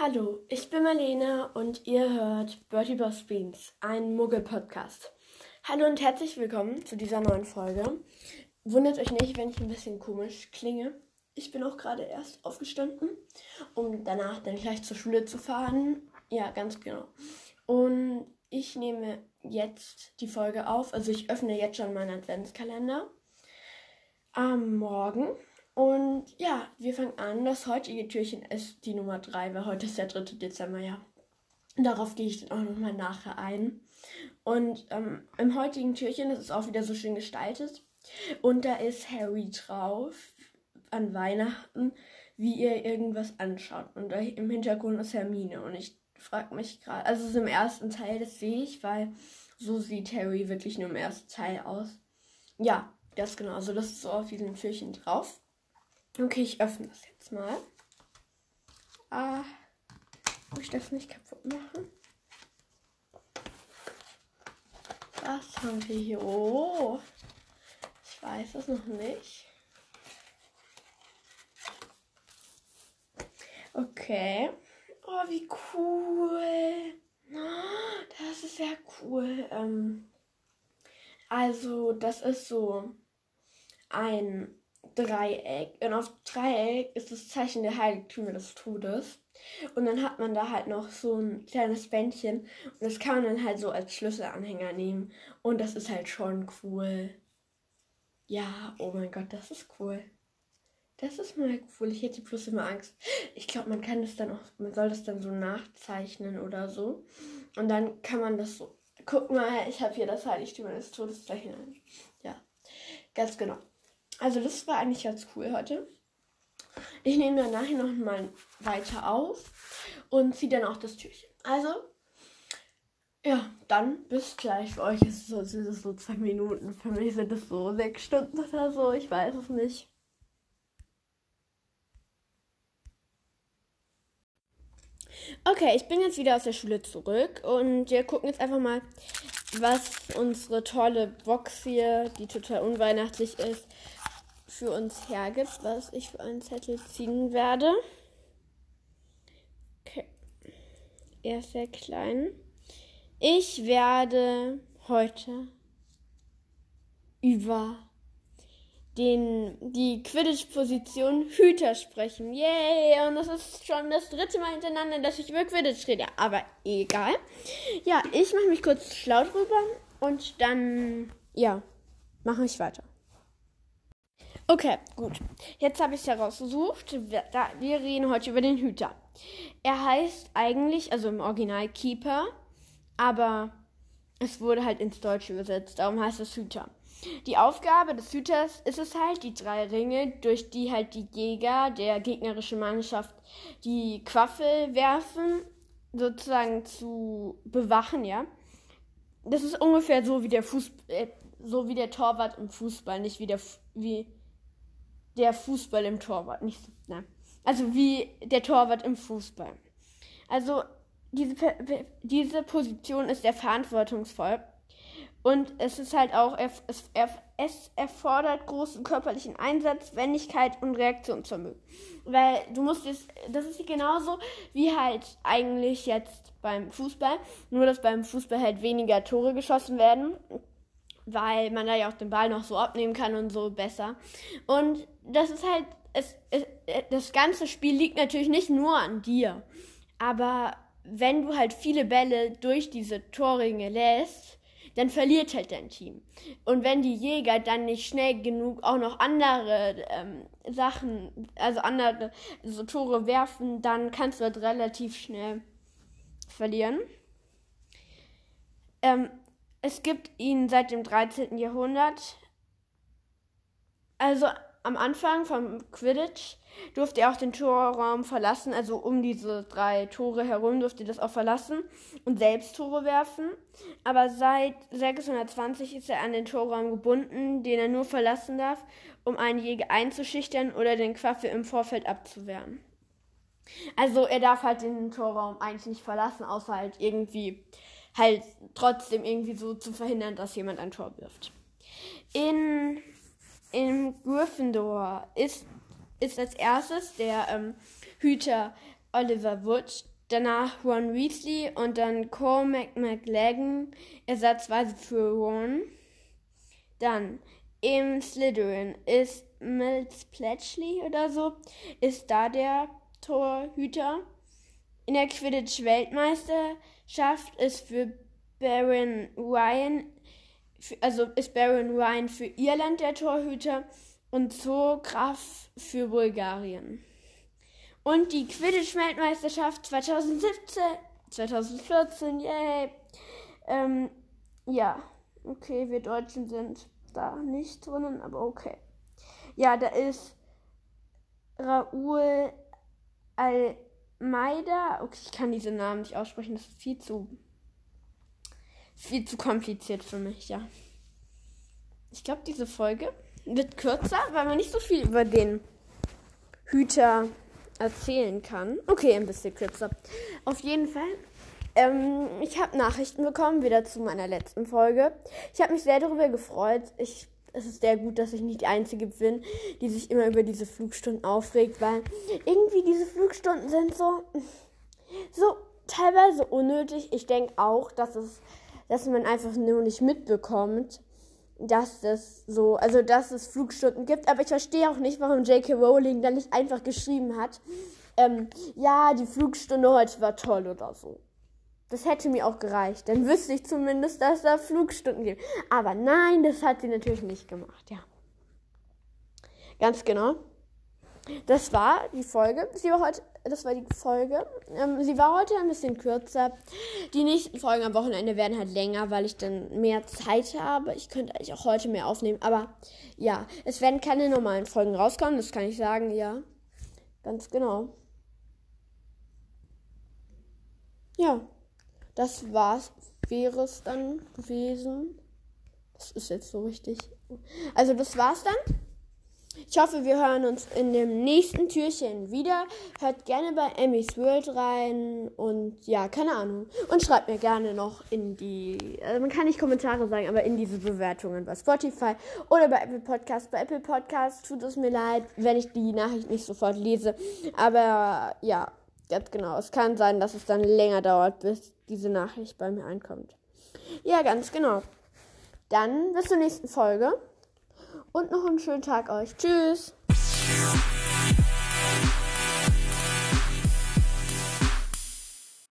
Hallo, ich bin Marlene und ihr hört Bertie Boss Beans, ein Muggel-Podcast. Hallo und herzlich willkommen zu dieser neuen Folge. Wundert euch nicht, wenn ich ein bisschen komisch klinge. Ich bin auch gerade erst aufgestanden, um danach dann gleich zur Schule zu fahren. Ja, ganz genau. Und ich nehme jetzt die Folge auf. Also ich öffne jetzt schon meinen Adventskalender am Morgen. Und ja, wir fangen an. Das heutige Türchen ist die Nummer 3, weil heute ist der 3. Dezember, ja. Darauf gehe ich dann auch nochmal nachher ein. Und ähm, im heutigen Türchen, das ist auch wieder so schön gestaltet. Und da ist Harry drauf an Weihnachten, wie ihr irgendwas anschaut. Und im Hintergrund ist Hermine. Und ich frage mich gerade, also es ist im ersten Teil, das sehe ich, weil so sieht Harry wirklich nur im ersten Teil aus. Ja, das genau. Also das ist so auf diesem Türchen drauf. Okay, ich öffne das jetzt mal. Ah, ich das nicht kaputt machen. Was haben wir hier? Oh, ich weiß es noch nicht. Okay. Oh, wie cool. Das ist sehr cool. Ähm, also, das ist so ein Dreieck. Und auf Dreieck ist das Zeichen der Heiligtümer des Todes. Und dann hat man da halt noch so ein kleines Bändchen. Und das kann man dann halt so als Schlüsselanhänger nehmen. Und das ist halt schon cool. Ja, oh mein Gott, das ist cool. Das ist mal cool. Ich hätte bloß immer Angst. Ich glaube, man kann das dann auch, man soll das dann so nachzeichnen oder so. Und dann kann man das so. Guck mal, ich habe hier das Heiligtümer des Todeszeichen. Ja, ganz genau. Also das war eigentlich ganz cool heute. Ich nehme dann nachher noch mal weiter auf und ziehe dann auch das Türchen. Also, ja, dann bis gleich. Für euch es sind so zwei Minuten. Für mich sind es so sechs Stunden oder so. Ich weiß es nicht. Okay, ich bin jetzt wieder aus der Schule zurück und wir gucken jetzt einfach mal, was unsere tolle Box hier, die total unweihnachtlich ist, für uns hergibt, was ich für einen Zettel ziehen werde. Okay. Er ist sehr klein. Ich werde heute über den, die Quidditch-Position Hüter sprechen. Yay! Und das ist schon das dritte Mal hintereinander, dass ich über Quidditch rede. Aber egal. Ja, ich mache mich kurz schlau drüber und dann, ja, mache ich weiter. Okay, gut. Jetzt habe ich es herausgesucht. Wir, wir reden heute über den Hüter. Er heißt eigentlich, also im Original Keeper, aber es wurde halt ins Deutsche übersetzt. Darum heißt es Hüter. Die Aufgabe des Hüters ist es halt, die drei Ringe, durch die halt die Jäger der gegnerischen Mannschaft die Quaffel werfen, sozusagen zu bewachen, ja. Das ist ungefähr so wie der Fußball, äh, so wie der Torwart im Fußball, nicht wie der, wie der Fußball im Torwart. Nicht so, nein. Also wie der Torwart im Fußball. Also diese, diese Position ist sehr verantwortungsvoll. Und es ist halt auch, es, es erfordert großen körperlichen Einsatz, Wendigkeit und Reaktionsvermögen. Weil du musst jetzt, das ist genauso wie halt eigentlich jetzt beim Fußball, nur dass beim Fußball halt weniger Tore geschossen werden weil man da ja auch den Ball noch so abnehmen kann und so besser. Und das ist halt, es, es, das ganze Spiel liegt natürlich nicht nur an dir, aber wenn du halt viele Bälle durch diese Torringe lässt, dann verliert halt dein Team. Und wenn die Jäger dann nicht schnell genug auch noch andere ähm, Sachen, also andere so Tore werfen, dann kannst du halt relativ schnell verlieren. Ähm, es gibt ihn seit dem 13. Jahrhundert. Also am Anfang vom Quidditch durfte er auch den Torraum verlassen, also um diese drei Tore herum durfte er das auch verlassen und selbst Tore werfen. Aber seit 620 ist er an den Torraum gebunden, den er nur verlassen darf, um einen Jäger einzuschüchtern oder den Quaffel im Vorfeld abzuwehren. Also er darf halt den Torraum eigentlich nicht verlassen, außer halt irgendwie halt trotzdem irgendwie so zu verhindern, dass jemand ein Tor wirft. In, in Gryffindor ist, ist als erstes der ähm, Hüter Oliver Wood, danach Ron Weasley und dann Cormac McLagan ersatzweise für Ron. Dann im Slytherin ist Miles Pletchley oder so, ist da der Torhüter. In der Quidditch-Weltmeisterschaft ist für Baron Ryan, also ist Baron Ryan für Irland der Torhüter und Zo Graf für Bulgarien. Und die Quidditch-Weltmeisterschaft 2017, 2014, yay. Ähm, ja, okay, wir Deutschen sind da nicht drinnen, aber okay. Ja, da ist Raoul Almeida. Okay, ich kann diese Namen nicht aussprechen, das ist viel zu viel zu kompliziert für mich, ja. Ich glaube, diese Folge wird kürzer, weil man nicht so viel über den Hüter erzählen kann. Okay, ein bisschen kürzer. Auf jeden Fall. Ähm, ich habe Nachrichten bekommen, wieder zu meiner letzten Folge. Ich habe mich sehr darüber gefreut. Ich, es ist sehr gut, dass ich nicht die Einzige bin, die sich immer über diese Flugstunden aufregt, weil irgendwie diese Flugstunden sind so, so teilweise unnötig. Ich denke auch, dass es, dass man einfach nur nicht mitbekommt, dass das so, also dass es Flugstunden gibt, aber ich verstehe auch nicht, warum J.K. Rowling dann nicht einfach geschrieben hat, ähm, ja, die Flugstunde heute war toll oder so. Das hätte mir auch gereicht. Dann wüsste ich zumindest, dass da Flugstunden gibt. Aber nein, das hat sie natürlich nicht gemacht, ja. Ganz genau. Das war die Folge. Sie war heute das war die Folge. Ähm, sie war heute ein bisschen kürzer. Die nächsten Folgen am Wochenende werden halt länger, weil ich dann mehr Zeit habe. Ich könnte eigentlich auch heute mehr aufnehmen. Aber ja, es werden keine normalen Folgen rauskommen, das kann ich sagen, ja. Ganz genau. Ja, das war's, wäre es dann gewesen. Das ist jetzt so richtig. Also, das war's dann. Ich hoffe, wir hören uns in dem nächsten Türchen wieder. Hört gerne bei Emmys World rein und ja, keine Ahnung. Und schreibt mir gerne noch in die, also man kann nicht Kommentare sagen, aber in diese Bewertungen bei Spotify oder bei Apple Podcast. Bei Apple Podcast tut es mir leid, wenn ich die Nachricht nicht sofort lese. Aber ja, ganz genau. Es kann sein, dass es dann länger dauert, bis diese Nachricht bei mir ankommt. Ja, ganz genau. Dann bis zur nächsten Folge und noch einen schönen Tag euch. Tschüss.